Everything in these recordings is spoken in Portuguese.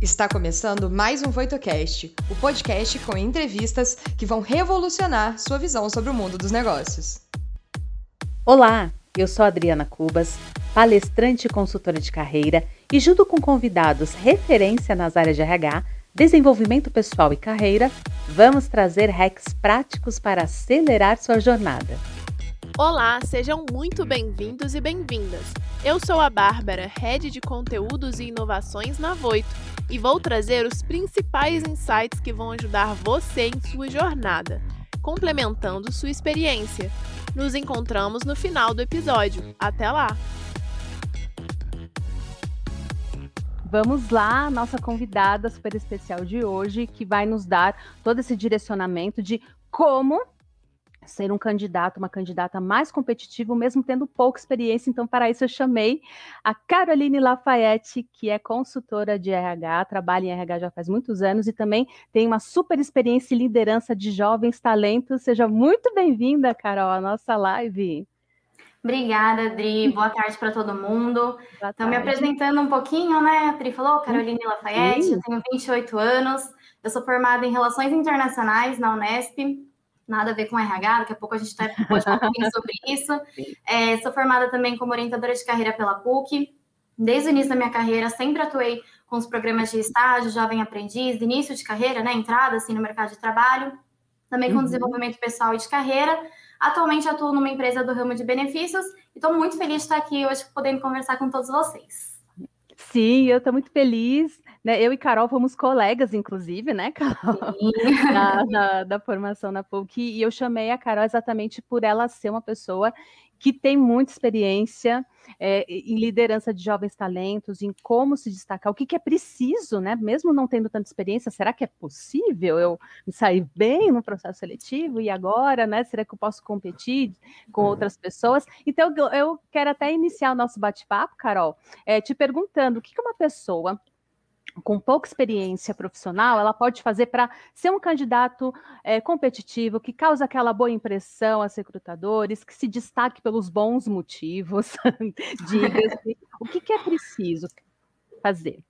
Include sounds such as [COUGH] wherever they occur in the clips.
Está começando mais um VoitoCast, o podcast com entrevistas que vão revolucionar sua visão sobre o mundo dos negócios. Olá, eu sou Adriana Cubas, palestrante e consultora de carreira, e junto com convidados referência nas áreas de RH, desenvolvimento pessoal e carreira, vamos trazer hacks práticos para acelerar sua jornada. Olá, sejam muito bem-vindos e bem-vindas. Eu sou a Bárbara, Head de Conteúdos e Inovações na Voito, e vou trazer os principais insights que vão ajudar você em sua jornada, complementando sua experiência. Nos encontramos no final do episódio. Até lá! Vamos lá, nossa convidada super especial de hoje, que vai nos dar todo esse direcionamento de como ser um candidato, uma candidata mais competitivo, mesmo tendo pouca experiência. Então, para isso, eu chamei a Caroline Lafayette, que é consultora de RH, trabalha em RH já faz muitos anos e também tem uma super experiência em liderança de jovens talentos. Seja muito bem-vinda, Carol, à nossa live. Obrigada, Adri. [LAUGHS] Boa tarde para todo mundo. Então, me apresentando um pouquinho, né? A Adri falou, Caroline Lafayette, Sim. eu tenho 28 anos, eu sou formada em Relações Internacionais na Unesp, nada a ver com RH, daqui a pouco a gente tá, pode falar um pouquinho [LAUGHS] sobre isso. É, sou formada também como orientadora de carreira pela PUC. Desde o início da minha carreira, sempre atuei com os programas de estágio, jovem aprendiz, início de carreira, né, entrada assim, no mercado de trabalho, também com uhum. desenvolvimento pessoal e de carreira. Atualmente atuo numa empresa do ramo de benefícios e estou muito feliz de estar aqui hoje podendo conversar com todos vocês. Sim, eu estou muito feliz. Né? Eu e Carol fomos colegas, inclusive, né, [LAUGHS] Carol? na, na, da formação na PUC, e eu chamei a Carol exatamente por ela ser uma pessoa que tem muita experiência é, em liderança de jovens talentos, em como se destacar, o que, que, é preciso, né? Mesmo não tendo tanta experiência, será que é possível eu sair bem no processo seletivo? E agora, né? Será que eu posso competir com uhum. outras pessoas? Então, eu, eu quero até iniciar o nosso bate-papo, Carol, é, te perguntando o que, que uma pessoa com pouca experiência profissional, ela pode fazer para ser um candidato é, competitivo, que causa aquela boa impressão aos recrutadores, que se destaque pelos bons motivos. [LAUGHS] Diga o que, que é preciso fazer?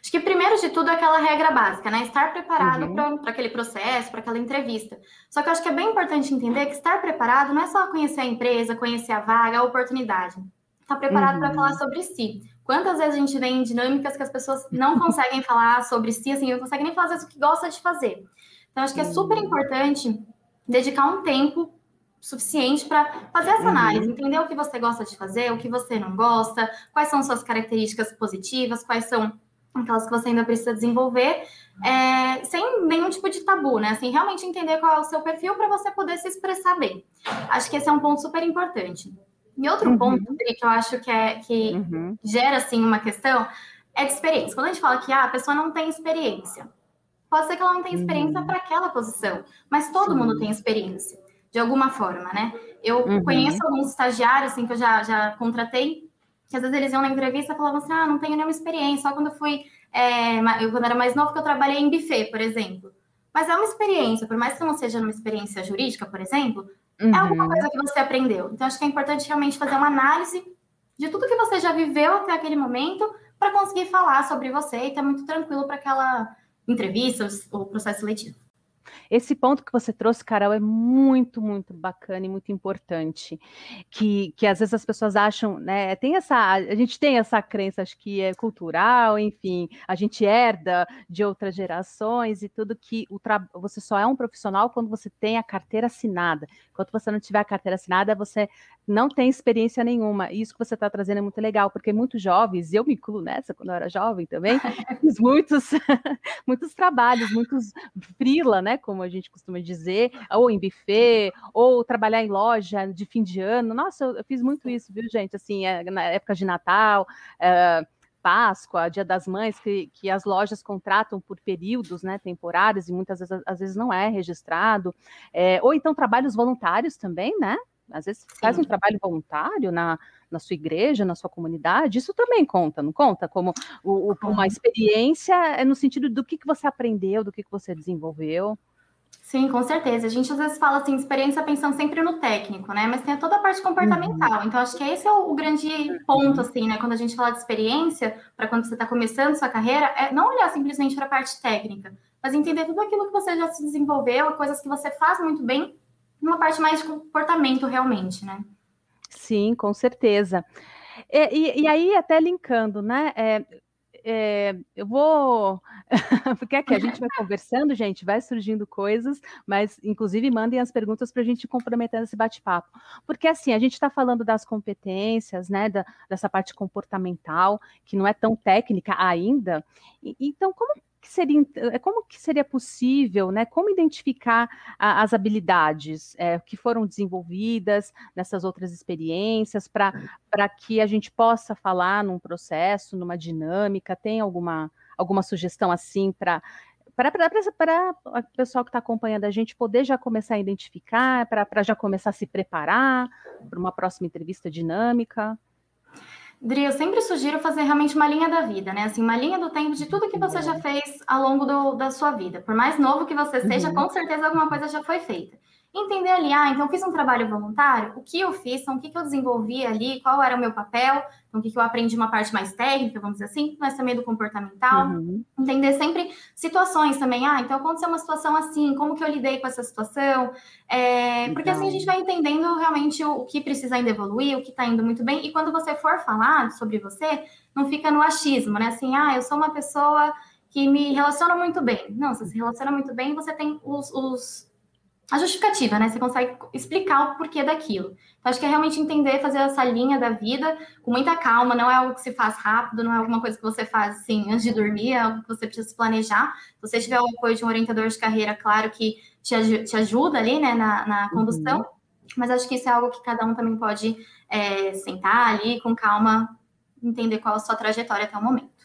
Acho que primeiro de tudo é aquela regra básica, né? Estar preparado uhum. para aquele processo, para aquela entrevista. Só que eu acho que é bem importante entender que estar preparado não é só conhecer a empresa, conhecer a vaga, a oportunidade. Estar tá preparado uhum. para falar sobre si. Quantas vezes a gente vê em dinâmicas que as pessoas não [LAUGHS] conseguem falar sobre si, assim, não conseguem nem fazer o que gosta de fazer. Então, acho que é super importante dedicar um tempo suficiente para fazer essa uhum. análise, entender o que você gosta de fazer, o que você não gosta, quais são suas características positivas, quais são aquelas que você ainda precisa desenvolver, é, sem nenhum tipo de tabu, né? Assim, realmente entender qual é o seu perfil para você poder se expressar bem. Acho que esse é um ponto super importante. E outro uhum. ponto que eu acho que, é, que uhum. gera assim uma questão é de experiência. Quando a gente fala que ah, a pessoa não tem experiência, pode ser que ela não tenha experiência uhum. para aquela posição, mas todo Sim. mundo tem experiência, de alguma forma, né? Eu uhum. conheço alguns estagiários assim, que eu já, já contratei, que às vezes eles iam na entrevista e falavam assim: ah, não tenho nenhuma experiência, só quando eu fui, é, eu, quando era mais novo, que eu trabalhei em buffet, por exemplo. Mas é uma experiência, por mais que não seja uma experiência jurídica, por exemplo, Uhum. É alguma coisa que você aprendeu. Então, acho que é importante realmente fazer uma análise de tudo que você já viveu até aquele momento para conseguir falar sobre você e estar muito tranquilo para aquela entrevista ou processo seletivo. Esse ponto que você trouxe, Carol, é muito, muito bacana e muito importante. Que, que às vezes as pessoas acham, né? Tem essa. A gente tem essa crença, acho que é cultural, enfim, a gente herda de outras gerações e tudo que o tra... você só é um profissional quando você tem a carteira assinada. Enquanto você não tiver a carteira assinada, você não tem experiência nenhuma. E isso que você está trazendo é muito legal, porque muitos jovens, eu me incluo nessa quando eu era jovem também, [LAUGHS] fiz muitos, [LAUGHS] muitos trabalhos, muitos frila, né? Como a gente costuma dizer, ou em buffet, ou trabalhar em loja de fim de ano. Nossa, eu, eu fiz muito isso, viu, gente? Assim, é, na época de Natal. É, Páscoa, Dia das Mães, que, que as lojas contratam por períodos né, temporários e muitas vezes, às vezes não é registrado, é, ou então trabalhos voluntários também, né? Às vezes faz um trabalho voluntário na, na sua igreja, na sua comunidade, isso também conta, não conta? Como o, o, uma experiência é no sentido do que, que você aprendeu, do que, que você desenvolveu. Sim, com certeza. A gente às vezes fala assim, experiência pensando sempre no técnico, né? Mas tem toda a parte comportamental. Uhum. Então, acho que esse é o, grande ponto, assim, né? Quando a gente fala de experiência, para quando você está começando sua carreira, é não olhar simplesmente para a parte técnica, mas entender tudo aquilo que você já se desenvolveu, coisas que você faz muito bem, numa parte mais de comportamento realmente, né? Sim, com certeza. E, e, e aí, até linkando, né? É, é, eu vou. [LAUGHS] Porque aqui a gente vai conversando, gente, vai surgindo coisas, mas inclusive mandem as perguntas para a gente comprometer esse bate-papo. Porque assim, a gente está falando das competências, né? Da, dessa parte comportamental, que não é tão técnica ainda. E, então, como que seria, eh, como que seria possível, né? Como identificar a, as habilidades é, que foram desenvolvidas nessas outras experiências para que a gente possa falar num processo, numa dinâmica? Tem alguma, alguma sugestão assim para para o pessoal que está acompanhando a gente poder já começar a identificar, para já começar a se preparar para uma próxima entrevista dinâmica? Dri, eu sempre sugiro fazer realmente uma linha da vida, né? Assim, uma linha do tempo de tudo que você já fez ao longo do, da sua vida. Por mais novo que você seja, uhum. com certeza alguma coisa já foi feita entender ali, ah, então fiz um trabalho voluntário, o que eu fiz, então, o que, que eu desenvolvi ali, qual era o meu papel, então o que, que eu aprendi uma parte mais técnica, vamos dizer assim, mas também do comportamental, uhum. entender sempre situações também, ah, então aconteceu uma situação assim, como que eu lidei com essa situação, é, porque assim a gente vai entendendo realmente o, o que precisa ainda evoluir, o que está indo muito bem, e quando você for falar sobre você, não fica no achismo, né, assim, ah, eu sou uma pessoa que me relaciona muito bem. Não, você se relaciona muito bem, você tem os, os a justificativa, né? Você consegue explicar o porquê daquilo. Então, acho que é realmente entender, fazer essa linha da vida com muita calma, não é algo que se faz rápido, não é alguma coisa que você faz assim antes de dormir, é algo que você precisa se planejar. Se você tiver o apoio de um orientador de carreira, claro que te, te ajuda ali, né, na, na condução, uhum. mas acho que isso é algo que cada um também pode é, sentar ali com calma, entender qual a sua trajetória até o momento.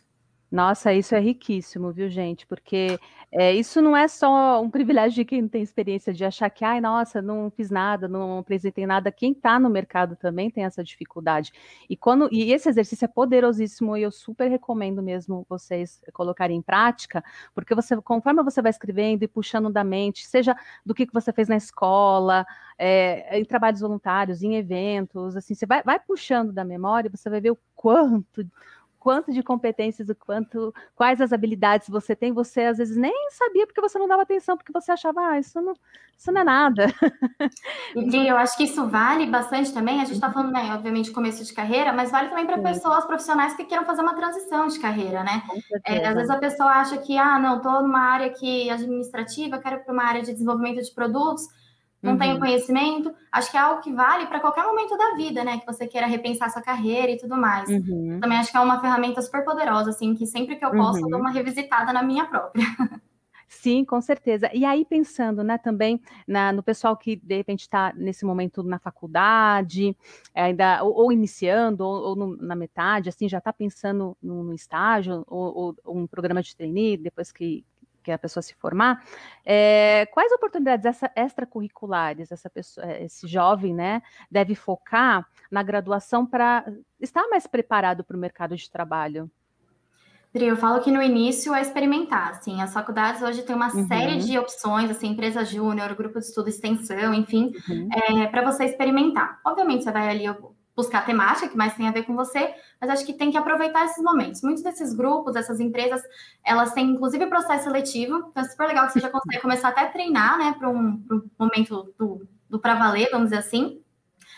Nossa, isso é riquíssimo, viu, gente? Porque é, isso não é só um privilégio de quem tem experiência de achar que, ai, nossa, não fiz nada, não apresentei nada. Quem está no mercado também tem essa dificuldade. E quando e esse exercício é poderosíssimo e eu super recomendo mesmo vocês colocarem em prática, porque você, conforme você vai escrevendo e puxando da mente, seja do que, que você fez na escola, é, em trabalhos voluntários, em eventos, assim, você vai, vai puxando da memória, você vai ver o quanto quanto de competências, o quanto, quais as habilidades você tem, você às vezes nem sabia porque você não dava atenção, porque você achava, ah, isso não, isso não é nada. [LAUGHS] E eu acho que isso vale bastante também. A gente está falando, né, obviamente, começo de carreira, mas vale também para pessoas profissionais que queiram fazer uma transição de carreira, né? É, às vezes a pessoa acha que, ah, não, estou numa área que administrativa, quero para uma área de desenvolvimento de produtos não uhum. tenho conhecimento. Acho que é algo que vale para qualquer momento da vida, né? Que você queira repensar sua carreira e tudo mais. Uhum. Também acho que é uma ferramenta super poderosa, assim, que sempre que eu posso, uhum. eu dou uhum. uma revisitada na minha própria. [LAUGHS] Sim, com certeza. E aí, pensando né, também na, no pessoal que de repente está nesse momento na faculdade, ainda ou, ou iniciando, ou, ou no, na metade, assim, já está pensando no, estágio, ou, ou, um programa de trainee, depois que, que a pessoa se formar, é, quais oportunidades essa, extracurriculares essa pessoa, eh, esse jovem, né, deve focar na graduação para estar mais preparado para o mercado de trabalho? Dri, eu falo que no início é experimentar, assim, as faculdades hoje têm uma uhum. série de opções, assim, empresa júnior, grupo de estudo extensão, enfim, uhum. é, para você experimentar. Obviamente, você vai ali buscar a temática que mais tem a ver com você, mas acho que tem que aproveitar esses momentos. Muitos desses grupos, essas empresas, elas têm inclusive processo seletivo, então é super legal que você já [LAUGHS] consegue começar até a treinar, né, para um, um, momento do, do para valer, vamos dizer assim.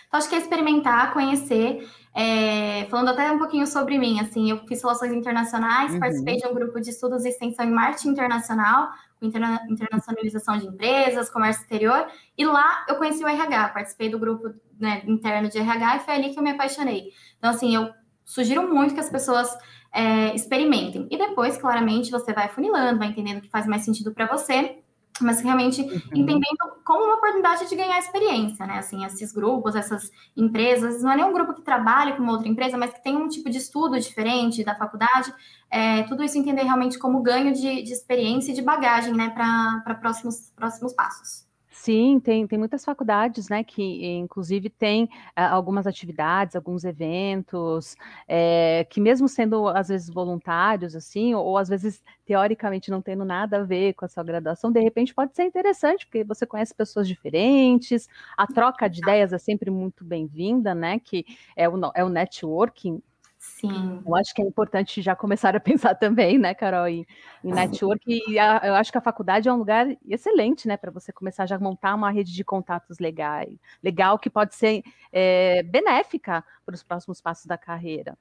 Então, acho que é experimentar, conhecer. É, falando até um pouquinho sobre mim, assim, eu fiz relações internacionais, uhum. participei de um grupo de estudos de extensão em marketing internacional, interna internacionalização de empresas, comércio exterior, e lá eu conheci o RH, participei do grupo né, interno de RH e foi ali que eu me apaixonei. Então, assim, eu sugiro muito que as pessoas é, experimentem. E depois, claramente, você vai funilando, vai entendendo o que faz mais sentido para você, mas realmente uhum. entendendo como uma oportunidade de ganhar experiência, né? Assim, esses grupos, essas empresas, não é nem um grupo que trabalha com uma outra empresa, mas que tem um tipo de estudo diferente da faculdade, é, tudo isso entender realmente como ganho de, de experiência e de bagagem, né, para próximos, próximos passos. Sim, tem, tem muitas faculdades, né, que inclusive tem uh, algumas atividades, alguns eventos, é, que mesmo sendo às vezes voluntários, assim, ou, ou, às vezes teoricamente não tendo nada a ver com a sua graduação, de repente pode ser interessante, porque você conhece pessoas diferentes, a troca de ideias é sempre muito bem-vinda, né, que é o, é o networking, Sim. Eu acho que é importante já começar a pensar [LAUGHS] também, né, Carol, em, em network. E a, eu acho que a faculdade é um lugar excelente, né, para você começar já a montar uma rede de contatos legal, legal que pode ser é, benéfica para os próximos passos da carreira.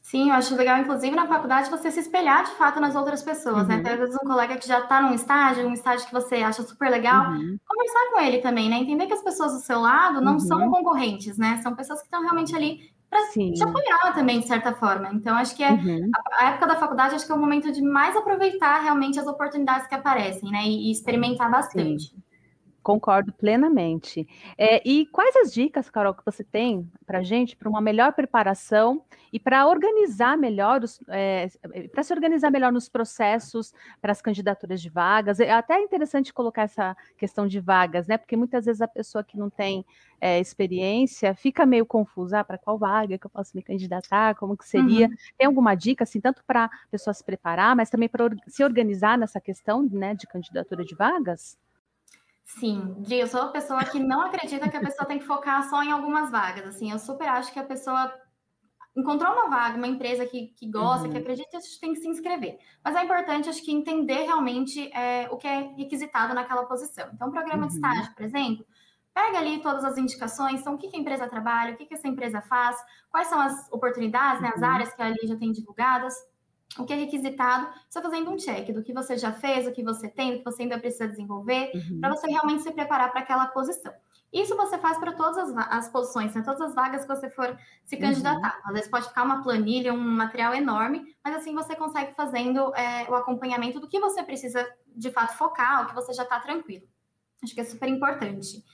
Sim, eu acho legal, inclusive, na faculdade, você se espelhar de fato nas outras pessoas, né? uhum. né? Tem, às vezes, um colega que já está num estágio, um estágio que você acha super legal, uhum. conversar com ele também, né? Entender que as pessoas do seu lado não uhum. são concorrentes, né? São pessoas que estão realmente ali para te apoiar também, de certa forma. Então, acho que é uhum. a, a, época da faculdade, acho que é o momento de mais aproveitar realmente as oportunidades que aparecem, né? E, e experimentar bastante. Sim. Concordo plenamente. É, e quais as dicas, Carol, que você tem para gente para uma melhor preparação e para organizar melhor, é, para se organizar melhor nos processos para as candidaturas de vagas? É até interessante colocar essa questão de vagas, né? Porque muitas vezes a pessoa que não tem é, experiência fica meio confusa ah, para qual vaga que eu posso me candidatar, como que seria. Uhum. Tem alguma dica, assim, tanto para a pessoa se preparar, mas também para se organizar nessa questão né, de candidatura de vagas? Sim, Gi, eu sou uma pessoa que não acredita que a pessoa tem que focar só em algumas vagas. Assim, eu super acho que a pessoa encontrou uma vaga, uma empresa que, que gosta, uhum. que acredita, a gente tem que se inscrever. Mas é importante, acho que, entender realmente é, o que é requisitado naquela posição. Então, programa uhum. de estágio, por exemplo, pega ali todas as indicações, então, o que, que a empresa trabalha, o que, que essa empresa faz, quais são as oportunidades, né, as uhum. áreas que ali já tem divulgadas o que é requisitado, você fazendo um check do que você já fez, o que você tem, o que você ainda precisa desenvolver, uhum. para você realmente se preparar para aquela posição. Isso você faz para todas as, as, posições, né? todas as vagas que você for se candidatar. Uhum. Às vezes pode ficar uma planilha, um material enorme, mas assim você consegue fazendo é, o acompanhamento do que você precisa de fato focar, o que você já está tranquilo. Acho que é super importante.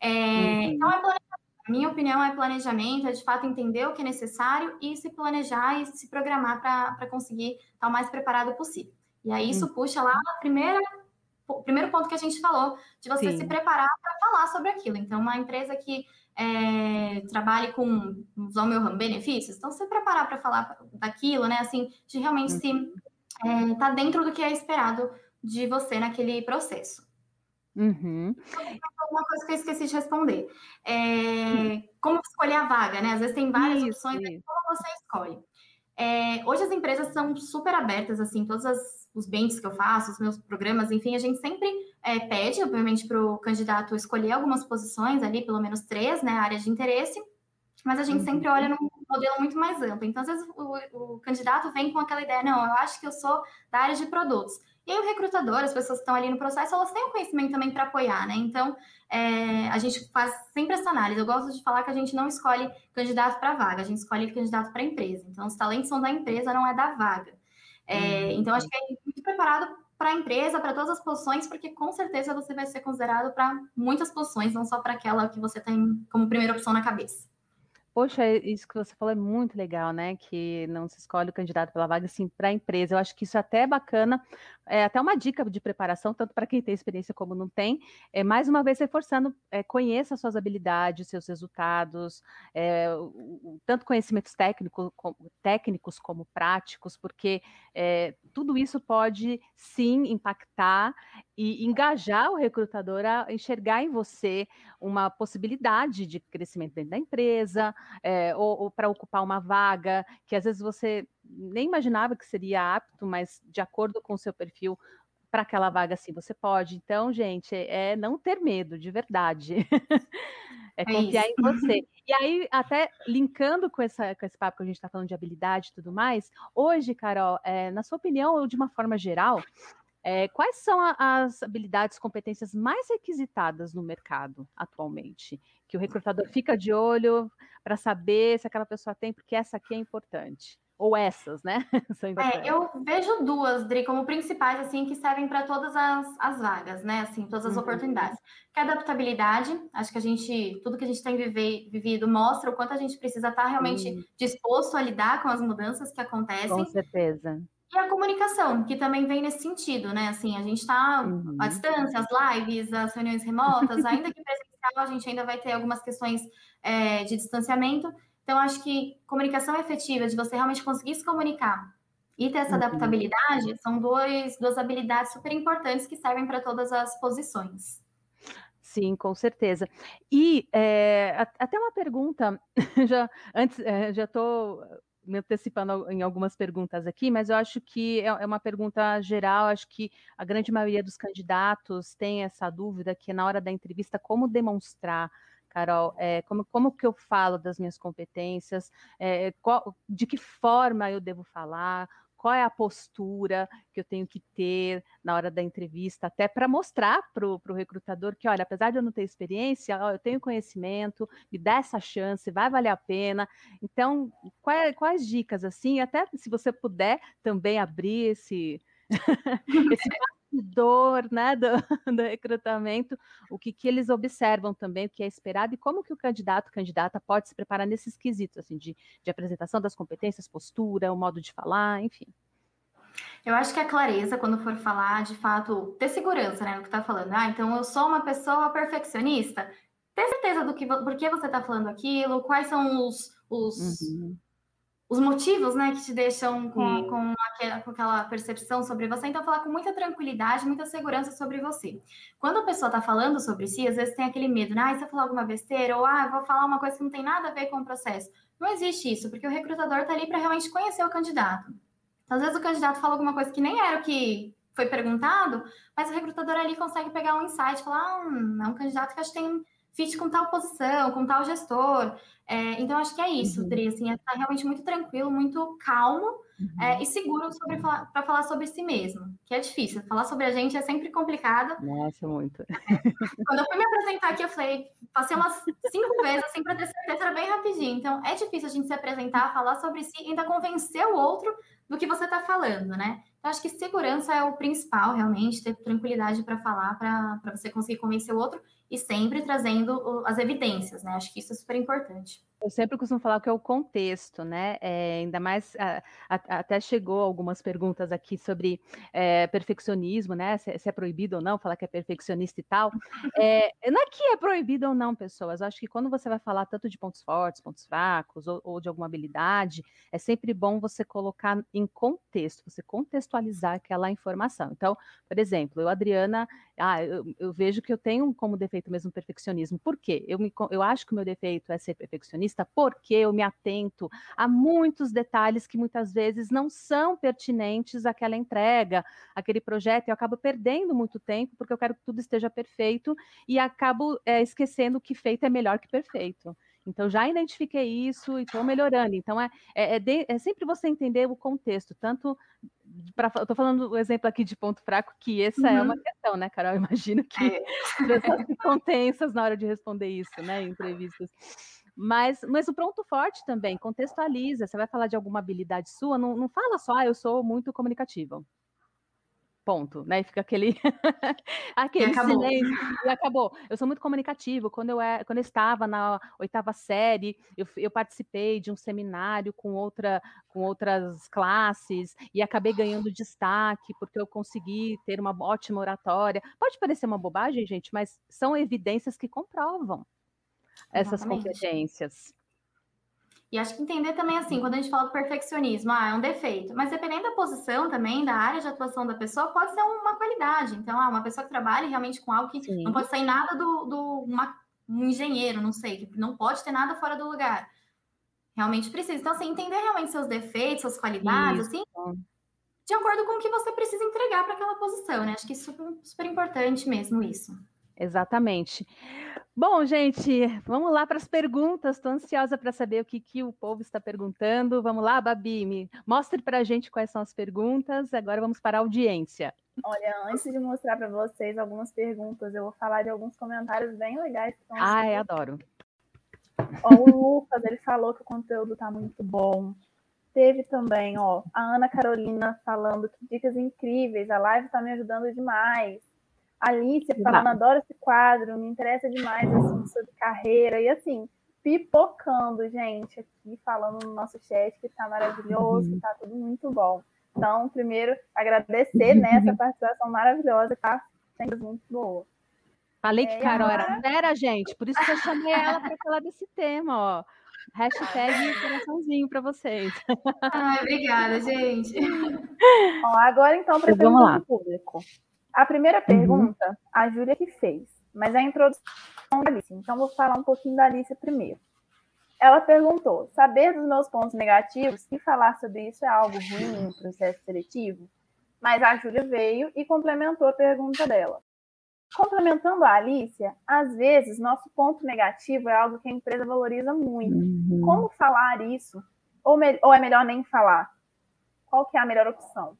É, uhum. Então, é a minha opinião é planejamento, é de fato entender o que é necessário e se planejar e se programar para conseguir estar o mais preparado possível. E aí isso hum. puxa lá a primeira o primeiro ponto que a gente falou, de você Sim. se preparar para falar sobre aquilo. Então, uma empresa que é, trabalhe com os o meu benefícios, então se preparar para falar daquilo, né? Assim, de realmente se estar é, tá dentro do que é esperado de você naquele processo. Uhum. Uma coisa que eu esqueci de responder. É, como escolher a vaga, né? Às vezes tem várias isso, opções, isso. como você escolhe. É, hoje as empresas são super abertas, assim, todos as, os bens que eu faço, os meus programas, enfim, a gente sempre é, pede, obviamente, para o candidato escolher algumas posições ali, pelo menos três, né, áreas de interesse, mas a gente uhum. sempre olha num modelo muito mais amplo. Então, às vezes, o, o candidato vem com aquela ideia, não, eu acho que eu sou da área de produtos. E aí o recrutador, as pessoas que estão ali no processo, elas têm o um conhecimento também para apoiar, né? Então, é, a gente faz sempre essa análise. Eu gosto de falar que a gente não escolhe candidato para vaga, a gente escolhe candidato para empresa. Então, os talentos são da empresa, não é da vaga. É, uhum. Então, acho que é muito preparado para a empresa, para todas as posições, porque com certeza você vai ser considerado para muitas posições, não só para aquela que você tem como primeira opção na cabeça. Poxa, isso que você falou é muito legal, né? Que não se escolhe o candidato pela vaga, sim, para a empresa. Eu acho que isso é até bacana, é até uma dica de preparação, tanto para quem tem experiência como não tem. É mais uma vez reforçando, é, conheça suas habilidades, seus resultados, é, o, o, tanto conhecimentos técnico, com, técnicos como práticos, porque é, tudo isso pode sim impactar e engajar o recrutador a enxergar em você uma possibilidade de crescimento dentro da empresa, é, ou, ou para ocupar uma vaga que às vezes você nem imaginava que seria apto, mas de acordo com o seu perfil para aquela vaga assim você pode. Então, gente, é não ter medo, de verdade. [LAUGHS] é, é confiar em você. E aí, até linkando com, essa, com esse papo que a gente está falando de habilidade e tudo mais, hoje, Carol, é, na sua opinião, ou de uma forma geral, é, quais são a, as habilidades, competências mais requisitadas no mercado atualmente? Que o recrutador fica de olho para saber se aquela pessoa tem, porque essa aqui é importante. Ou essas, né? [LAUGHS] é, eu vejo duas, Dri, como principais, assim, que servem para todas as, as vagas, né? Assim, todas as uhum. oportunidades. Que é a adaptabilidade. Acho que a gente, tudo que a gente tem viver, vivido mostra o quanto a gente precisa estar tá realmente uhum. disposto a lidar com as mudanças que acontecem. Com certeza E a comunicação, que também vem nesse sentido, né? Assim, a gente está uhum. à distância, as lives, as reuniões remotas, ainda que presencial, a gente ainda vai ter algumas questões é, de distanciamento. Então, acho que comunicação efetiva, de você realmente conseguir se comunicar e ter essa uhum. adaptabilidade, são dois, duas habilidades super importantes que servem para todas as posições. Sim, com certeza. E é, até uma pergunta, [LAUGHS] já antes, é, já estou me antecipando em algumas perguntas aqui, mas eu acho que é, é uma pergunta geral, acho que a grande maioria dos candidatos tem essa dúvida que na hora da entrevista, como demonstrar Carol, é, como, como que eu falo das minhas competências, é, qual, de que forma eu devo falar, qual é a postura que eu tenho que ter na hora da entrevista, até para mostrar para o recrutador que, olha, apesar de eu não ter experiência, ó, eu tenho conhecimento, me dá essa chance, vai valer a pena. Então, quais, quais dicas, assim, até se você puder também abrir esse, [LAUGHS] esse bastidor né, do, [LAUGHS] do, recrutamento, o que, que eles observam também, o que é esperado e como que o candidato, candidata pode se preparar nesses quesitos, assim, de, de apresentação das competências, postura, o modo de falar, enfim. Eu acho que a clareza, quando for falar, de fato, ter segurança, né, no que está falando. Ah, então eu sou uma pessoa perfeccionista. Ter certeza do que, por que você está falando aquilo, quais são os, os, uhum os motivos, né, que te deixam com, com, aquela, com, aquela, percepção sobre você. Então, falar com muita tranquilidade, muita segurança sobre você. Quando a pessoa está falando sobre si, às vezes tem aquele medo, né? Ah, se eu falar alguma besteira, ou ah, vou falar uma coisa que não tem nada a ver com o processo. Não existe isso, porque o recrutador está ali para realmente conhecer o candidato. Então, às vezes o candidato fala alguma coisa que nem era o que foi perguntado, mas o recrutador ali consegue pegar um insight, falar, hum, é um candidato que acho que tem fit com tal posição, com tal gestor. É, então, acho que é isso, uhum. Dri, assim, é estar realmente muito tranquilo, muito calmo uhum. é, e seguro para falar sobre si mesmo, que é difícil. Falar sobre a gente é sempre complicado. Nossa, muito. Quando eu fui me apresentar aqui, eu falei, passei umas cinco vezes, assim, para ter certeza, era bem rapidinho. Então, é difícil a gente se apresentar, falar sobre si e ainda convencer o outro do que você está falando, né? Acho que segurança é o principal, realmente, ter tranquilidade para falar, para você conseguir convencer o outro e sempre trazendo as evidências, né? Acho que isso é super importante. Eu sempre costumo falar que é o contexto, né? É, ainda mais a, a, até chegou algumas perguntas aqui sobre é, perfeccionismo, né? Se, se, é proibido ou não falar que é perfeccionista e tal. É, não é que é proibido ou não, pessoas. Eu acho que quando você vai falar tanto de pontos fortes, pontos fracos ou, ou de alguma habilidade, é sempre bom você colocar em contexto, você contextualizar aquela informação. Então, por exemplo, eu, Adriana, ah, eu, eu vejo que eu tenho como defeito mesmo perfeccionismo. Por quê? Eu, me, eu acho que o meu defeito é ser perfeccionista porque eu me atento a muitos detalhes que muitas vezes não são pertinentes àquela entrega, aquele projeto, e eu acabo perdendo muito tempo porque eu quero que tudo esteja perfeito e acabo é, esquecendo que feito é melhor que perfeito. Então, já identifiquei isso e estou melhorando. Então, é, é, é, de, é, sempre você entender o contexto, tanto. Estou falando o exemplo aqui de ponto fraco, que essa uhum. é uma uhum. questão, né, Carol? Eu imagino que é. as [LAUGHS] pessoas ficam tensas na hora de responder isso, né, em entrevistas. Mas, mas o pronto forte também, contextualiza. Você vai falar de alguma habilidade sua, não, não fala só, ah, eu sou muito comunicativo. Ponto, né? E fica aquele, [LAUGHS] aquele e silêncio e acabou. Eu sou muito comunicativo. Quando eu, é, quando eu estava na oitava série, eu, eu participei de um seminário com, outra, com outras classes e acabei ganhando destaque porque eu consegui ter uma ótima oratória. Pode parecer uma bobagem, gente, mas são evidências que comprovam essas Exatamente. competências. E acho que entender também, assim, quando a gente fala do perfeccionismo, ah, é um defeito, mas dependendo da posição também, da área de atuação da pessoa, pode ser uma qualidade. Então, ah, uma pessoa que trabalha realmente com algo que Sim. não pode sair nada do, do uma, um engenheiro, não sei, que não pode ter nada fora do lugar. Realmente precisa. Então, assim, entender realmente seus defeitos, suas qualidades, isso. assim, de acordo com o que você precisa entregar para aquela posição, né? Acho que é super, super importante mesmo, isso. Exatamente. Bom, gente, vamos lá para as perguntas. Estou ansiosa para saber o que, que o povo está perguntando. Vamos lá, Babi, me mostre para a gente quais são as perguntas. Agora vamos para a audiência. Olha, antes de mostrar para vocês algumas perguntas, eu vou falar de alguns comentários bem legais. Que estão ah, eu adoro. Ó, o Lucas, ele falou que o conteúdo está muito bom. Teve também, ó, a Ana Carolina falando que dicas incríveis, a live está me ajudando demais. Alice falando, adoro esse quadro, me interessa demais assim, sobre carreira, e assim, pipocando, gente, aqui falando no nosso chat que tá maravilhoso, uhum. que tá tudo muito bom. Então, primeiro, agradecer né, essa participação maravilhosa, tá sendo muito boa. Falei que é, Carol era fera, gente, por isso que eu chamei ela para falar desse tema, ó. Hashtag coraçãozinho para vocês. Ai, obrigada, gente. Bom, agora então para pergunta do público. A primeira uhum. pergunta, uhum. a Júlia que fez, mas a introdução da Alice. Então vou falar um pouquinho da Alice primeiro. Ela perguntou: saber dos meus pontos negativos e falar sobre isso é algo ruim no processo seletivo? Mas a Júlia veio e complementou a pergunta dela. Complementando a Alicia, às vezes nosso ponto negativo é algo que a empresa valoriza muito. Uhum. Como falar isso? Ou, ou, é melhor nem falar? Qual que é a melhor opção?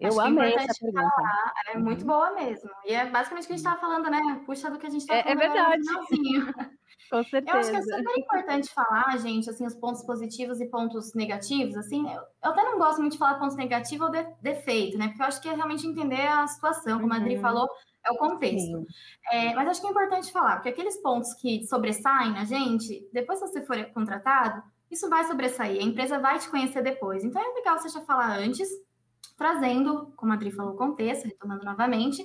Eu Acho amei essa pergunta. Falar, é muito boa mesmo. E é basicamente o que a gente estava falando, né? Puxa do que a gente estava é, é falando. É verdade. [LAUGHS] Com certeza. Eu acho que é super importante falar, gente, assim, os pontos positivos e pontos negativos, assim, eu, eu até não gosto muito de falar pontos negativos ou de, defeito, né? Porque eu acho que é realmente entender a situação, como uhum. a Adri uhum. falou, é o contexto. É, mas acho que é importante falar, porque aqueles pontos que sobressaem na gente, depois que você for contratado, isso vai sobressair, a empresa vai te conhecer depois. Então é legal você já falar antes, trazendo, como a Adri falou, contexto, retomando novamente,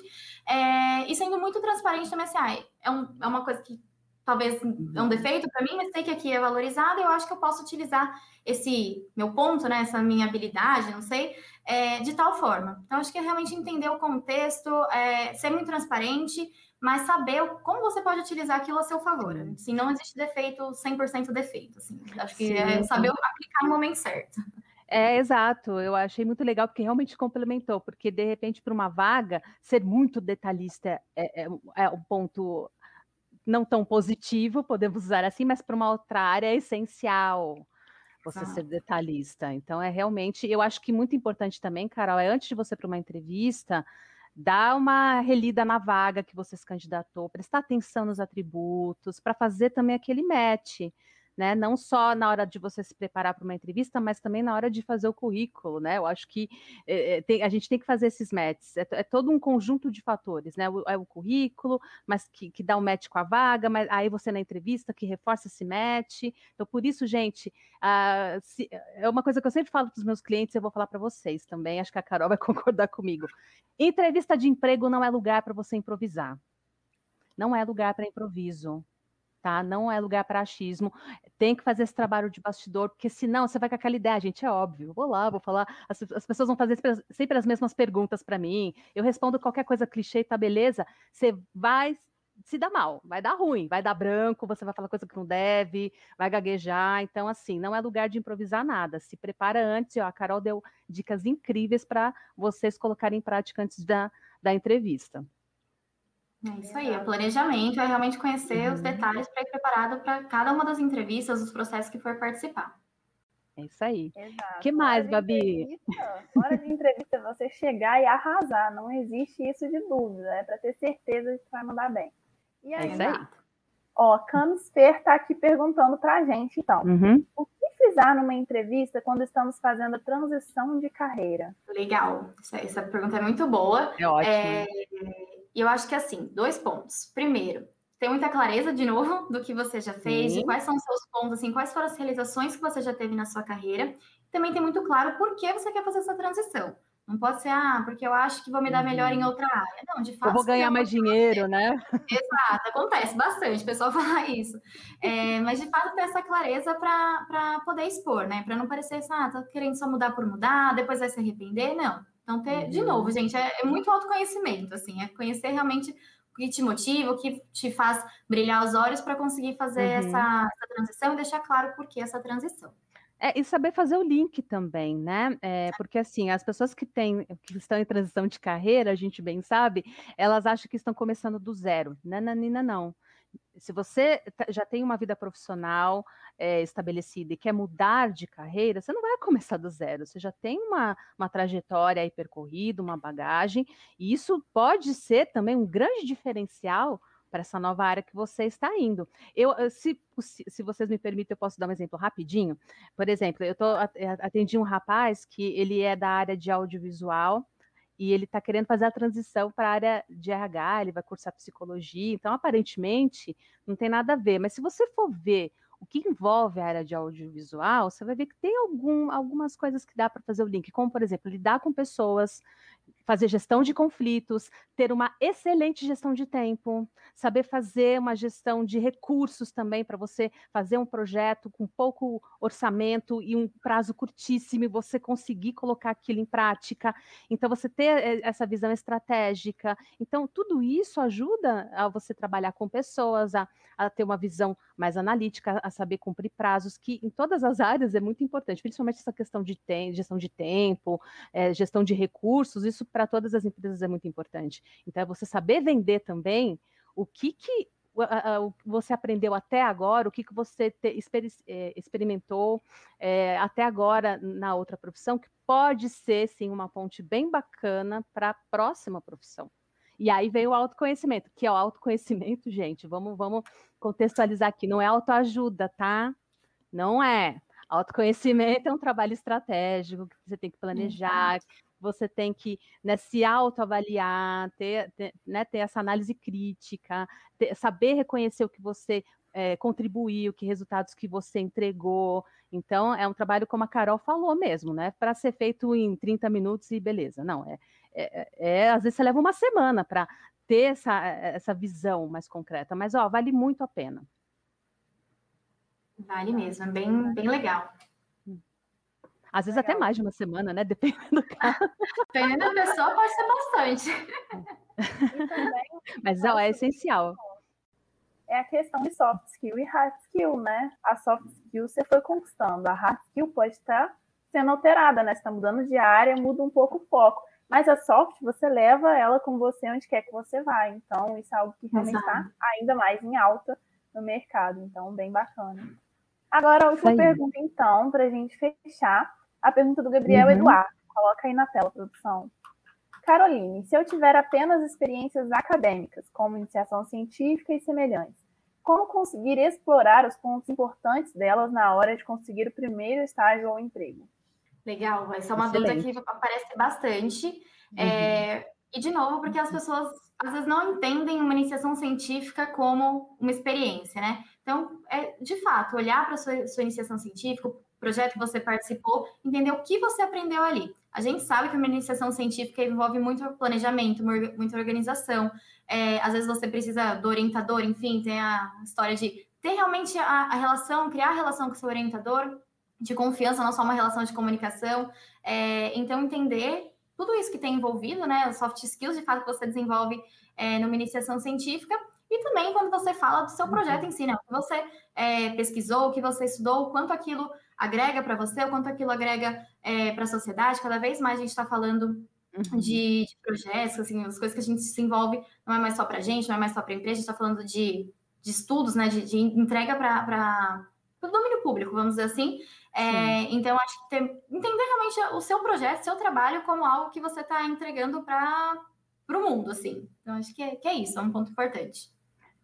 é, e sendo muito transparente também, assim, ah, é, um, é uma coisa que talvez é um defeito para mim, mas sei que aqui é valorizado e eu acho que eu posso utilizar esse meu ponto, né, essa minha habilidade, não sei, é, de tal forma. Então, acho que é realmente entender o contexto, é, ser muito transparente, mas saber como você pode utilizar aquilo a seu favor. Assim, não existe defeito, 100% defeito. Assim. Acho que Sim. é saber aplicar no momento certo. É, exato. Eu achei muito legal porque realmente complementou, porque de repente para uma vaga ser muito detalhista é, é, é um ponto não tão positivo, podemos usar assim, mas para uma outra área é essencial você ah. ser detalhista. Então, é realmente, eu acho que muito importante também, Carol, é antes de você para uma entrevista, dar uma relida na vaga que você se candidatou, prestar atenção nos atributos, para fazer também aquele match né? Não só na hora de você se preparar para uma entrevista, mas também na hora de fazer o currículo, né? Eu acho que é, tem, a gente tem que fazer esses matches. É, é, todo um conjunto de fatores, né? O, é o currículo, mas que, que dá um match com a vaga, mas aí você na entrevista que reforça esse match. Então, por isso, gente, uh, se, é uma coisa que eu sempre falo para os meus clientes, eu vou falar para vocês também. Acho que a Carol vai [LAUGHS] concordar comigo. Entrevista de emprego não é lugar para você improvisar. Não é lugar para improviso tá? Não é lugar para achismo. Tem que fazer esse trabalho de bastidor, porque senão você vai com aquela ideia, gente, é óbvio. Vou lá, vou falar. As, as pessoas vão fazer sempre as mesmas perguntas para mim. Eu respondo qualquer coisa clichê, tá beleza? Você vai se dar mal, vai dar ruim, vai dar branco, você vai falar coisa que não deve, vai gaguejar. Então, assim, não é lugar de improvisar nada. Se prepara antes. Ó, a Carol deu dicas incríveis para vocês colocarem em prática antes da, da entrevista. É isso aí, o planejamento é realmente conhecer uhum. os detalhes para ir preparado para cada uma das entrevistas, os processos que for participar. É isso aí. O que mais, Babi? Hora de entrevista, você chegar e arrasar. Não existe isso de dúvida. É para ter certeza de que vai mandar bem. E aí, é isso aí. Ó, Camis Fer está aqui perguntando para a gente, então. Uhum. O que frisar numa entrevista quando estamos fazendo a transição de carreira? Legal. Essa, essa pergunta é muito boa. É ótimo. É e eu acho que assim, dois pontos. Primeiro, ter muita clareza de novo do que você já fez, de quais são os seus pontos, assim, quais foram as realizações que você já teve na sua carreira. Também tem muito claro por que você quer fazer essa transição. Não pode ser, ah, porque eu acho que vou me dar melhor em uhum. outra área. Não, de fato. Eu vou ganhar mais dinheiro, né? [LAUGHS] Exato, acontece bastante, o pessoal [LAUGHS] fala isso. É, mas de fato ter essa clareza para poder expor, né? Para não parecer, ah, tá querendo só mudar por mudar, depois vai se arrepender. Não. Então, ter, de uhum. novo, gente, é, é, muito autoconhecimento, assim, é conhecer realmente o que te motiva, o que te faz brilhar os olhos para conseguir fazer uhum. essa, essa, transição e deixar claro por que essa transição. É, e saber fazer o link também, né? É, porque assim, as pessoas que têm, que estão em transição de carreira, a gente bem sabe, elas acham que estão começando do zero. Nananina, não se você já tem uma vida profissional é, estabelecida e quer mudar de carreira, você não vai começar do zero, você já tem uma, uma trajetória aí percorrida, uma bagagem, e isso pode ser também um grande diferencial para essa nova área que você está indo. Eu, se, se vocês me permitem, eu posso dar um exemplo rapidinho. Por exemplo, eu tô, atendi um rapaz que ele é da área de audiovisual, e ele está querendo fazer a transição para a área de RH, ele vai cursar psicologia, então aparentemente não tem nada a ver, mas se você for ver o que envolve a área de audiovisual, você vai ver que tem algum, algumas coisas que dá para fazer o link, como, por exemplo, lidar com pessoas, fazer gestão de conflitos, ter uma excelente gestão de tempo, saber fazer uma gestão de recursos também para você fazer um projeto com pouco orçamento e um prazo curtíssimo e você conseguir colocar aquilo em prática. Então, você ter eh, essa visão estratégica. Então, tudo isso ajuda a você trabalhar com pessoas, a, a ter uma visão mais analítica, a saber cumprir prazos, que em todas as áreas é muito importante, principalmente essa questão de gestão de tempo, é, gestão de recursos, isso para todas as empresas é muito importante. Então, é você saber vender também o que, que você aprendeu até agora, o que, que você te, é, experimentou é, até agora na outra profissão, que pode ser, sim, uma ponte bem bacana para a próxima profissão. E aí vem o autoconhecimento, que é o autoconhecimento, [LAUGHS] gente, vamos, vamos contextualizar aqui, não é autoajuda, tá? Não é. Autoconhecimento é um trabalho estratégico que você tem que planejar, você tem que né, se autoavaliar, ter, ter, né, ter essa análise crítica, ter, saber reconhecer o que você é, contribuiu, que resultados que você entregou. Então, é um trabalho, como a Carol falou mesmo, né? Para ser feito em 30 minutos e beleza. Não, é, é, é às vezes você leva uma semana para ter essa, essa visão mais concreta, mas ó, vale muito a pena. Vale mesmo, é bem, bem legal. Às vezes legal. até mais de uma semana, né? [LAUGHS] Dependendo do caso. Dependendo da pessoa, pode ser bastante. [LAUGHS] Mas ó, é essencial é a questão de soft skill e hard skill, né? A soft skill você foi conquistando, a hard skill pode estar sendo alterada, né? Você está mudando de área, muda um pouco o foco. Mas a soft, você leva ela com você onde quer que você vá. Então, isso é algo que realmente está ainda mais em alta no mercado. Então, bem bacana. Agora, a última pergunta, então, para a gente fechar. A pergunta do Gabriel uhum. Eduardo. Coloca aí na tela, produção. Caroline, se eu tiver apenas experiências acadêmicas, como iniciação científica e semelhantes, como conseguir explorar os pontos importantes delas na hora de conseguir o primeiro estágio ou emprego? Legal, essa é uma Excelente. dúvida que aparece bastante. Uhum. É, e, de novo, porque as pessoas às vezes não entendem uma iniciação científica como uma experiência, né? Então, é de fato, olhar para a sua, sua iniciação científica, projeto que você participou, entender o que você aprendeu ali. A gente sabe que uma iniciação científica envolve muito planejamento, muita organização. É, às vezes você precisa do orientador, enfim, tem a história de ter realmente a, a relação, criar a relação com o seu orientador, de confiança, não só uma relação de comunicação. É, então, entender tudo isso que tem envolvido, né? Os soft skills, de fato, que você desenvolve é, numa iniciação científica. E também quando você fala do seu projeto em si, né? O que você é, pesquisou, o que você estudou, o quanto aquilo agrega para você, o quanto aquilo agrega é, para a sociedade. Cada vez mais a gente está falando uhum. de, de, projetos, assim, as coisas que a gente se envolve não é mais só para a gente, não é mais só para a empresa, a gente está falando de, de estudos, né, de, de entrega para o domínio público, vamos dizer assim. É, então, acho que ter, entender realmente o seu projeto, seu trabalho como algo que você está entregando para o mundo, assim. Então, acho que é, que é isso, é um ponto importante.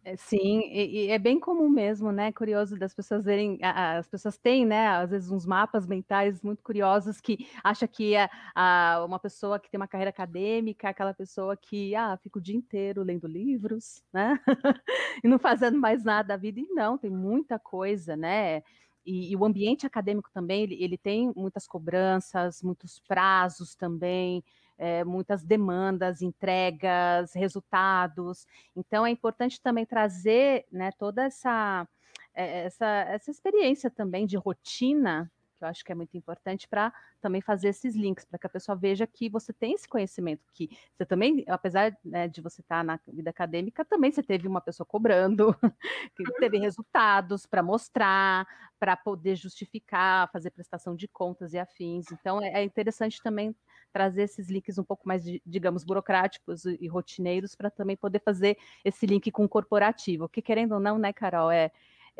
É, sim, e, e, é bem comum mesmo, né? Curioso das pessoas verem, as pessoas têm, né? Às vezes uns mapas mentais muito curiosos que acha que é a, uma pessoa que tem uma carreira acadêmica, aquela pessoa que ah, fica o dia inteiro lendo livros, né? [LAUGHS] e não fazendo mais nada da vida. E não, tem muita coisa, né? E, e, o ambiente acadêmico também, ele, ele, tem muitas cobranças, muitos prazos também, é, muitas demandas, entregas, resultados. Então, é importante também trazer né, toda essa, é, essa, essa experiência também de rotina que eu acho que é muito importante para também fazer esses links, para que a pessoa veja que você tem esse conhecimento, que você também, apesar né, de você estar tá na vida acadêmica, também você teve uma pessoa cobrando, [LAUGHS] que teve resultados para mostrar, para poder justificar, fazer prestação de contas e afins. Então, é, é interessante também trazer esses links um pouco mais, digamos, burocráticos e rotineiros para também poder fazer esse link com o corporativo, que querendo ou não, né, Carol, é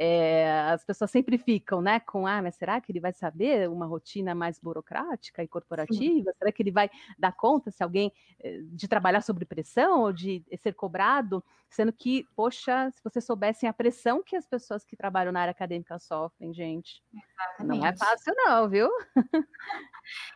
é, as pessoas sempre ficam, né, com, ah, mas será que ele vai saber uma rotina mais burocrática e corporativa? Sim. Será que ele vai dar conta se alguém eh, de trabalhar sob pressão ou de ser cobrado? Sendo que, poxa, se vocês soubessem a pressão que as pessoas que trabalham na área acadêmica sofrem, gente, Exatamente. não é fácil não, viu? [LAUGHS]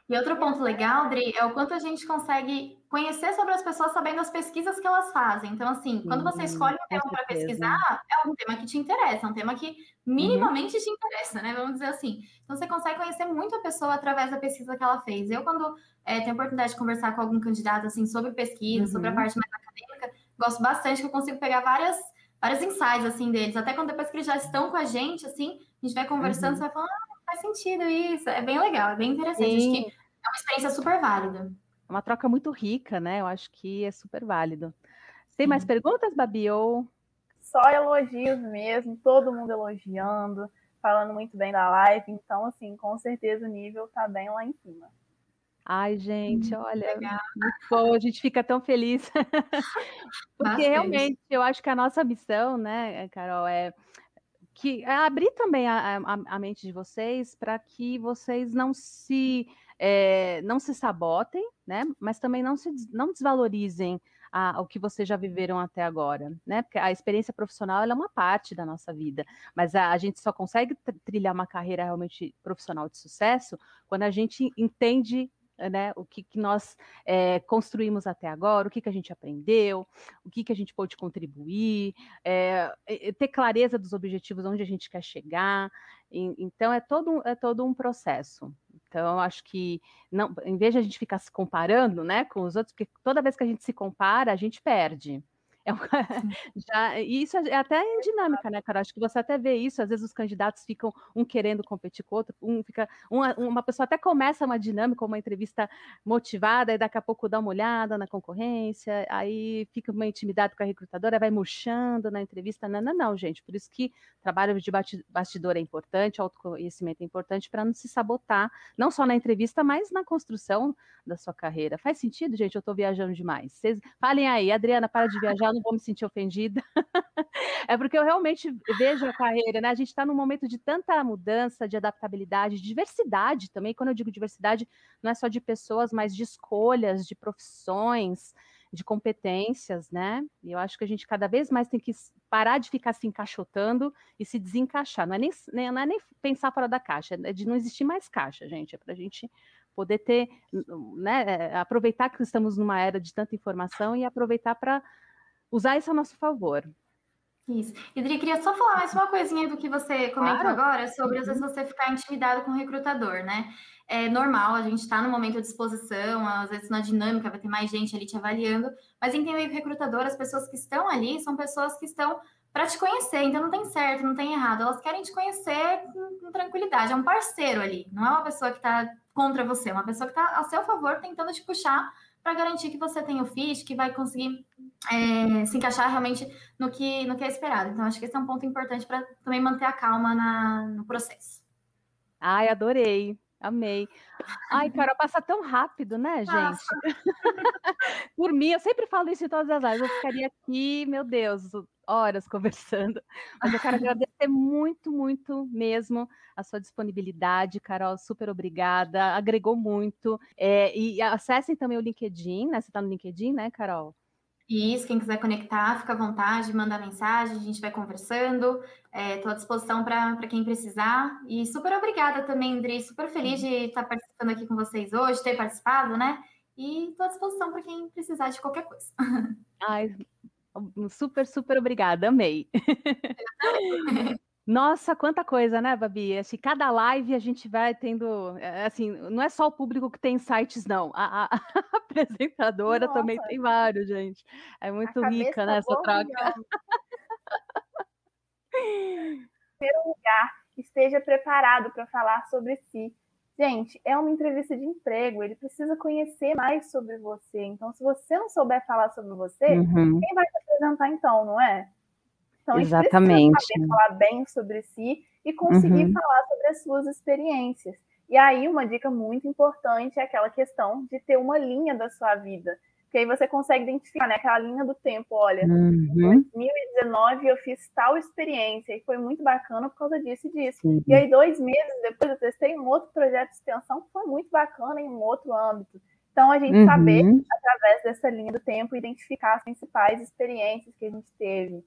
E outro ponto legal, Dri, é o quanto a gente consegue conhecer sobre as pessoas sabendo as pesquisas que elas fazem. Então, assim, quando você escolhe um tema para pesquisar, é um tema que te interessa, é um tema que minimamente uhum. te interessa, né? Vamos dizer assim. Então, você consegue conhecer muito a pessoa através da pesquisa que ela fez. Eu, quando é, tenho a oportunidade de conversar com algum candidato, assim, sobre pesquisa, uhum. sobre a uhum. parte mais acadêmica, gosto bastante que eu consigo pegar várias vários insights, assim, deles. Até quando depois que eles já estão com a gente, assim, a gente vai conversando, uhum. você vai falando, ah, faz sentido isso. É bem legal, é bem interessante. Sim. Acho que é uma experiência super válida. Uma troca muito rica, né? Eu acho que é super válido. Tem mais perguntas, Babi? Ou... Só elogios mesmo, todo mundo elogiando, falando muito bem da live. Então, assim, com certeza o nível tá bem lá em cima. Ai, gente, hum, olha, bom, a gente fica tão feliz. [LAUGHS] Porque Bastante. realmente eu acho que a nossa missão, né, Carol, é que é abrir também a, a, a mente de vocês para que vocês não se é, não se sabotem, né? Mas também não se não desvalorizem a, o que vocês já viveram até agora, né? Porque a experiência profissional é uma parte da nossa vida, mas a, a gente só consegue trilhar uma carreira realmente profissional de sucesso quando a gente entende né, o que, que nós é, construímos até agora, o que, que a gente aprendeu, o que, que a gente pode contribuir, é, ter clareza dos objetivos, onde a gente quer chegar. E, então, é todo, é todo um processo. Então, acho que, não, em vez de a gente ficar se comparando né, com os outros, porque toda vez que a gente se compara, a gente perde. É uma, [LAUGHS] já, isso é até em dinâmica, né, cara? Acho que você até vê isso, às vezes os candidatos ficam um querendo competir com o outro, um fica, uma, uma pessoa até começa uma dinâmica, uma entrevista motivada, e daqui a pouco dá uma olhada na concorrência, aí fica uma intimidade com a recrutadora, vai murchando na entrevista. Não, não, não, gente. Por isso que trabalho de bastidor é importante, autoconhecimento é importante para não se sabotar, não só na entrevista, mas na construção da sua carreira. Faz sentido, gente? Eu estou viajando demais. Vocês falem aí, Adriana, para de viajar não vou me sentir ofendida. [LAUGHS] é porque eu realmente vejo a carreira, né? A gente está num momento de tanta mudança, de adaptabilidade, de diversidade também. Quando eu digo diversidade, não é só de pessoas, mas de escolhas, de profissões, de competências, né? E eu acho que a gente cada vez mais tem que parar de ficar se encaixotando e se desencaixar. Não é nem, não é nem pensar fora da caixa, é de não existir mais caixa, gente. É para a gente poder ter, né, é, aproveitar que estamos numa era de tanta informação e aproveitar para usar isso a nosso favor. Isso. Idri, queria só falar mais uma coisinha do que você comentou claro. agora, sobre às vezes uhum. você ficar intimidado com o recrutador, né? É normal, a gente está no momento de exposição, às vezes na dinâmica vai ter mais gente ali te avaliando, mas entender que o recrutador, as pessoas que estão ali, são pessoas que estão para te conhecer, então não tem certo, não tem errado, elas querem te conhecer com, com tranquilidade, é um parceiro ali, não é uma pessoa que está contra você, é uma pessoa que está a seu favor tentando te puxar para garantir que você tem o fit, que vai conseguir é, se encaixar realmente no que, no que é esperado. Então, acho que esse é um ponto importante para também manter a calma na, no processo. Ai, adorei. Amei. Ai, [LAUGHS] cara, passa tão rápido, né, gente? [LAUGHS] Por mim, eu sempre falo isso em todas as lives. Eu ficaria aqui, meu Deus, horas conversando. Mas eu quero agradecer muito, muito mesmo a sua disponibilidade, Carol. Super obrigada. Agregou muito. É, e acessem também o LinkedIn, né? Você está no LinkedIn, né, Carol? Isso, quem quiser conectar, fica à vontade, manda mensagem, a gente vai conversando. Estou é, à disposição para quem precisar. E super obrigada também, Andrei. Super feliz de estar participando aqui com vocês hoje, ter participado, né? E estou à disposição para quem precisar de qualquer coisa. Ai, super, super obrigada, amei. [LAUGHS] Nossa, quanta coisa, né, Babi? Assim, cada live a gente vai tendo, eh, assim, não é só o público que tem insights, não. A, a, [LAUGHS] a apresentadora Nossa. também tem vários, gente. É muito rica, né, essa troca. [LAUGHS] Primeiro lugar, esteja preparado para falar sobre si. Gente, é uma entrevista de emprego, ele precisa conhecer mais sobre você. Então, se você não souber falar sobre você, uhum. quem vai te apresentar então, não é? Então, Exatamente. a gente falar bem sobre si e conseguir uhum. falar sobre as suas experiências. E aí, uma dica muito importante é aquela questão de ter uma linha da sua vida. Que aí você consegue identificar, né? Aquela linha do tempo. Olha, uhum. em 2019 eu fiz tal experiência e foi muito bacana por causa disso e disso. Uhum. E aí, dois meses depois, eu testei um outro projeto de extensão que foi muito bacana em um outro âmbito. Então, a gente uhum. saber, através dessa linha do tempo, identificar as principais experiências que a gente teve.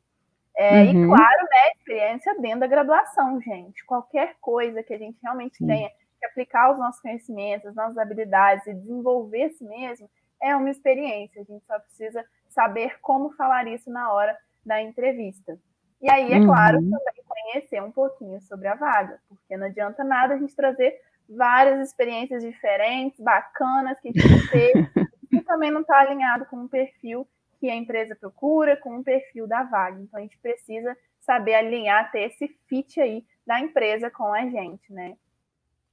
É, uhum. E claro, né, experiência dentro da graduação, gente. Qualquer coisa que a gente realmente Sim. tenha que aplicar os nossos conhecimentos, as nossas habilidades e desenvolver si mesmo, é uma experiência. A gente só precisa saber como falar isso na hora da entrevista. E aí, é claro, uhum. também conhecer um pouquinho sobre a vaga, porque não adianta nada a gente trazer várias experiências diferentes, bacanas, que a gente teve, [LAUGHS] e também não está alinhado com o perfil que a empresa procura, com o perfil da vaga. Então, a gente precisa saber alinhar, ter esse fit aí da empresa com a gente, né?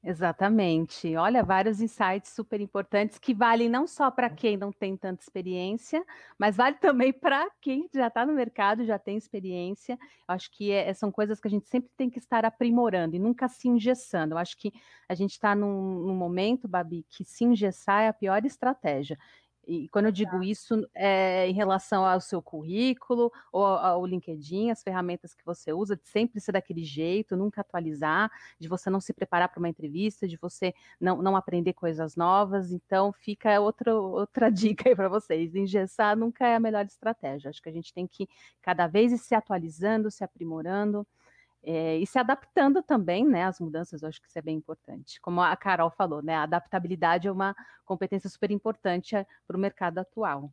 Exatamente. Olha, vários insights super importantes que valem não só para quem não tem tanta experiência, mas vale também para quem já está no mercado, já tem experiência. Eu acho que é, são coisas que a gente sempre tem que estar aprimorando e nunca se engessando. Eu acho que a gente está num, num momento, Babi, que se engessar é a pior estratégia. E quando eu digo tá. isso, é em relação ao seu currículo, ou ao LinkedIn, as ferramentas que você usa, de sempre ser daquele jeito, nunca atualizar, de você não se preparar para uma entrevista, de você não, não aprender coisas novas. Então, fica outra, outra [LAUGHS] dica aí para vocês. Engessar nunca é a melhor estratégia. Acho que a gente tem que cada vez ir se atualizando, se aprimorando. É, e se adaptando também, né, às mudanças, eu acho que isso é bem importante. Como a Carol falou, né, a adaptabilidade é uma competência super importante eh, para o mercado atual.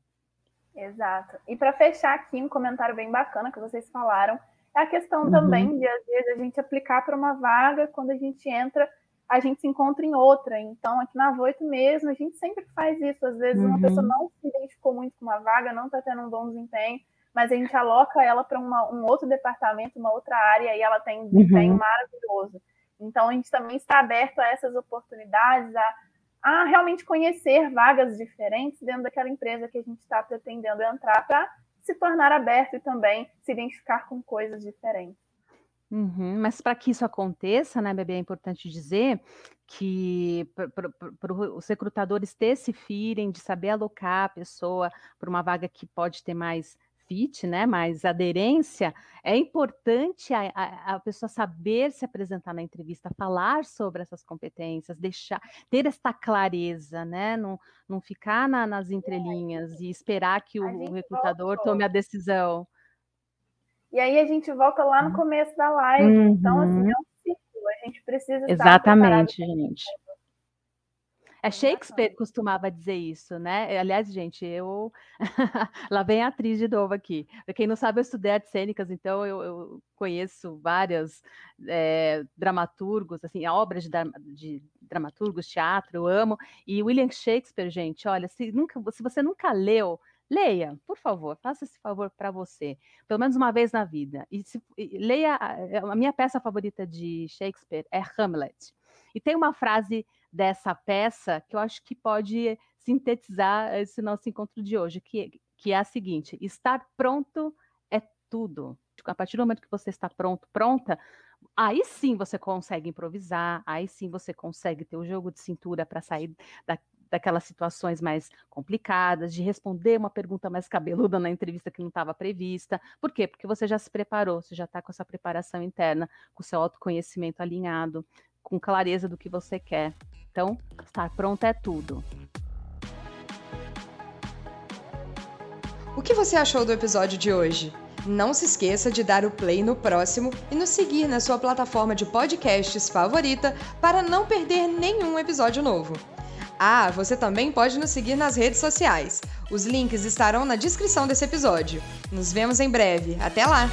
Exato. E para fechar aqui, um comentário bem bacana que vocês falaram, é a questão uhum. também de, às vezes, a gente aplicar para uma vaga, quando a gente entra, a gente se encontra em outra. Então, aqui na Voito mesmo, a gente sempre faz isso. Às vezes, uhum. uma pessoa não se identificou muito com uma vaga, não está tendo um bom desempenho, mas a gente aloca ela para um outro departamento, uma outra área, e ela tem um desempenho uhum. maravilhoso. Então, a gente também está aberto a essas oportunidades, a, a realmente conhecer vagas diferentes dentro daquela empresa que a gente está pretendendo entrar para se tornar aberto e também se identificar com coisas diferentes. Uhum, mas para que isso aconteça, né, Bebê, é importante dizer que para os recrutadores ter esse feeling de saber alocar a pessoa para uma vaga que pode ter mais fit, né, mais aderência, é importante a, a, a, pessoa saber se apresentar na entrevista, falar sobre essas competências, deixar, ter esta clareza, né, não, não ficar na, nas entrelinhas e esperar que o, o recrutador voltou. tome a decisão. E aí a gente volta lá no uhum. começo da live, uhum. então assim, é um ciclo, a gente precisa Exatamente, gente. É Shakespeare costumava dizer isso, né? Aliás, gente, eu. [LAUGHS] Lá vem a atriz de novo aqui. Pra quem não sabe, eu estudei artes cênicas, então eu, eu conheço vários é, dramaturgos, assim, obras de, de, dramaturgos, teatro, eu amo. E William Shakespeare, gente, olha, se, nunca, se você nunca leu, leia, por favor, faça esse favor para você, pelo menos uma vez na vida. E, se, e leia. A, a minha peça favorita de Shakespeare é Hamlet. E tem uma frase dessa peça que eu acho que pode sintetizar esse nosso encontro de hoje, que, que é a seguinte: estar pronto é tudo. A partir do momento que você está pronto, pronta, aí sim você consegue improvisar, aí sim você consegue ter o jogo de cintura para sair da, daquelas situações mais complicadas, de responder uma pergunta mais cabeluda na entrevista que não estava prevista. Por quê? Porque você já se preparou, você já está com essa preparação interna, com o seu autoconhecimento alinhado, com clareza do que você quer. Então, estar pronto é tudo. O que você achou do episódio de hoje? Não se esqueça de dar o play no próximo e nos seguir na sua plataforma de podcasts favorita para não perder nenhum episódio novo. Ah, você também pode nos seguir nas redes sociais. Os links estarão na descrição desse episódio. Nos vemos em breve. Até lá!